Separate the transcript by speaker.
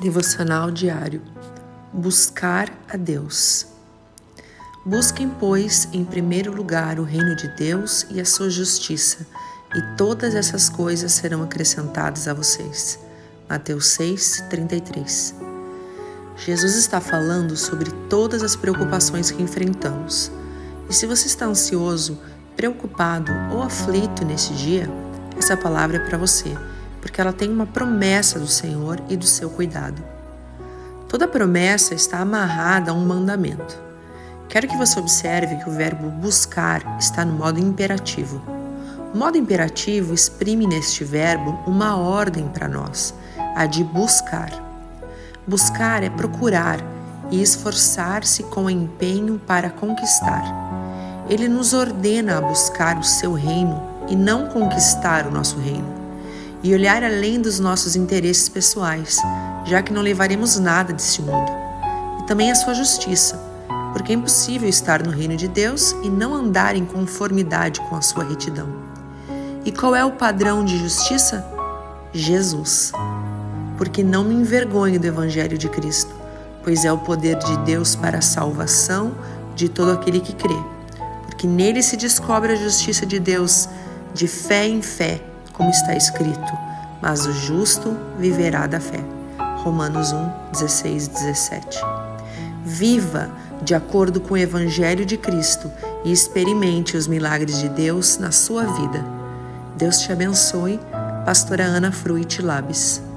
Speaker 1: Devocional diário. Buscar a Deus. Busquem, pois, em primeiro lugar o reino de Deus e a sua justiça, e todas essas coisas serão acrescentadas a vocês. Mateus 6, 33. Jesus está falando sobre todas as preocupações que enfrentamos. E se você está ansioso, preocupado ou aflito nesse dia, essa palavra é para você porque ela tem uma promessa do Senhor e do seu cuidado. Toda promessa está amarrada a um mandamento. Quero que você observe que o verbo buscar está no modo imperativo. O modo imperativo exprime neste verbo uma ordem para nós, a de buscar. Buscar é procurar e esforçar-se com empenho para conquistar. Ele nos ordena a buscar o seu reino e não conquistar o nosso reino e olhar além dos nossos interesses pessoais, já que não levaremos nada desse mundo, e também a sua justiça, porque é impossível estar no reino de Deus e não andar em conformidade com a sua retidão. E qual é o padrão de justiça? Jesus. Porque não me envergonho do Evangelho de Cristo, pois é o poder de Deus para a salvação de todo aquele que crê. Porque nele se descobre a justiça de Deus de fé em fé como está escrito: Mas o justo viverá da fé. Romanos 1, 16 e 17. Viva de acordo com o Evangelho de Cristo e experimente os milagres de Deus na sua vida. Deus te abençoe. Pastora Ana Fruit Labes.